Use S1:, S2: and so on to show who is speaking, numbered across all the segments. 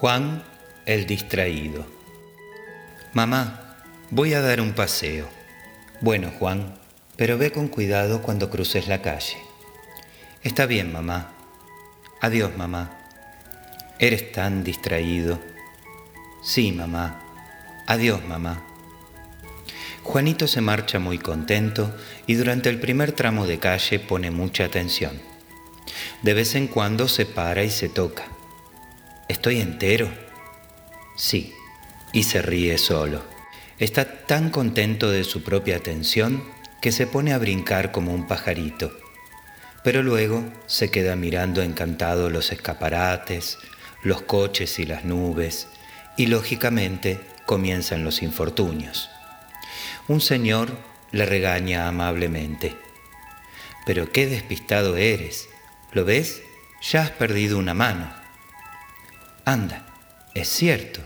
S1: Juan el distraído. Mamá, voy a dar un paseo. Bueno, Juan, pero ve con cuidado cuando cruces la calle. Está bien, mamá. Adiós, mamá. Eres tan distraído. Sí, mamá. Adiós, mamá. Juanito se marcha muy contento y durante el primer tramo de calle pone mucha atención. De vez en cuando se para y se toca. ¿Estoy entero? Sí, y se ríe solo. Está tan contento de su propia atención que se pone a brincar como un pajarito, pero luego se queda mirando encantado los escaparates, los coches y las nubes, y lógicamente comienzan los infortunios. Un señor le regaña amablemente. Pero qué despistado eres. ¿Lo ves? Ya has perdido una mano. Anda, es cierto,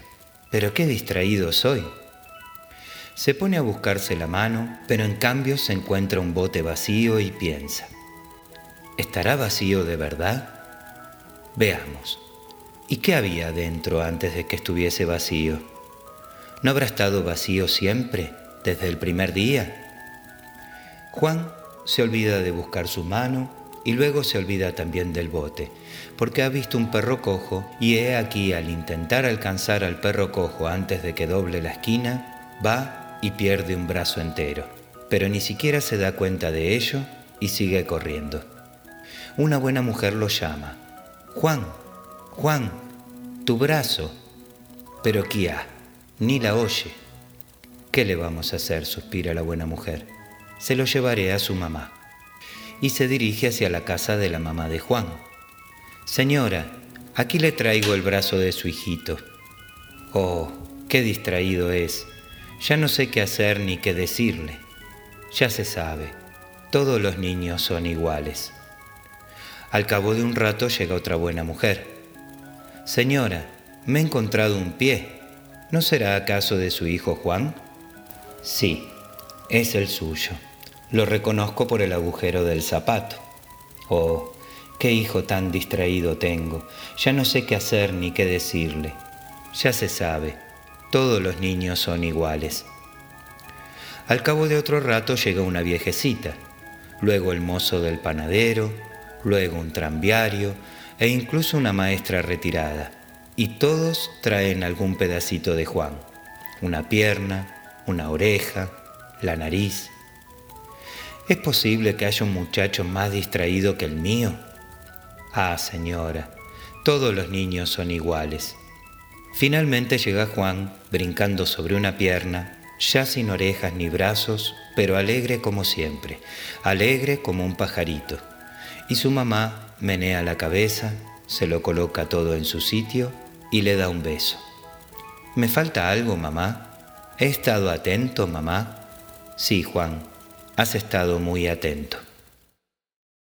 S1: pero qué distraído soy. Se pone a buscarse la mano, pero en cambio se encuentra un bote vacío y piensa, ¿estará vacío de verdad? Veamos, ¿y qué había dentro antes de que estuviese vacío? ¿No habrá estado vacío siempre, desde el primer día? Juan se olvida de buscar su mano y luego se olvida también del bote, porque ha visto un perro cojo y he aquí al intentar alcanzar al perro cojo antes de que doble la esquina, va y pierde un brazo entero, pero ni siquiera se da cuenta de ello y sigue corriendo. Una buena mujer lo llama. Juan, Juan, tu brazo. Pero Kia, ni la oye. ¿Qué le vamos a hacer? suspira la buena mujer. Se lo llevaré a su mamá y se dirige hacia la casa de la mamá de Juan. Señora, aquí le traigo el brazo de su hijito. Oh, qué distraído es. Ya no sé qué hacer ni qué decirle. Ya se sabe, todos los niños son iguales. Al cabo de un rato llega otra buena mujer. Señora, me he encontrado un pie. ¿No será acaso de su hijo Juan? Sí, es el suyo. Lo reconozco por el agujero del zapato. Oh, qué hijo tan distraído tengo. Ya no sé qué hacer ni qué decirle. Ya se sabe, todos los niños son iguales. Al cabo de otro rato llega una viejecita, luego el mozo del panadero, luego un tranviario e incluso una maestra retirada. Y todos traen algún pedacito de Juan, una pierna, una oreja, la nariz, ¿Es posible que haya un muchacho más distraído que el mío? Ah, señora, todos los niños son iguales. Finalmente llega Juan, brincando sobre una pierna, ya sin orejas ni brazos, pero alegre como siempre, alegre como un pajarito. Y su mamá menea la cabeza, se lo coloca todo en su sitio y le da un beso. ¿Me falta algo, mamá? ¿He estado atento, mamá? Sí, Juan, has estado muy atento.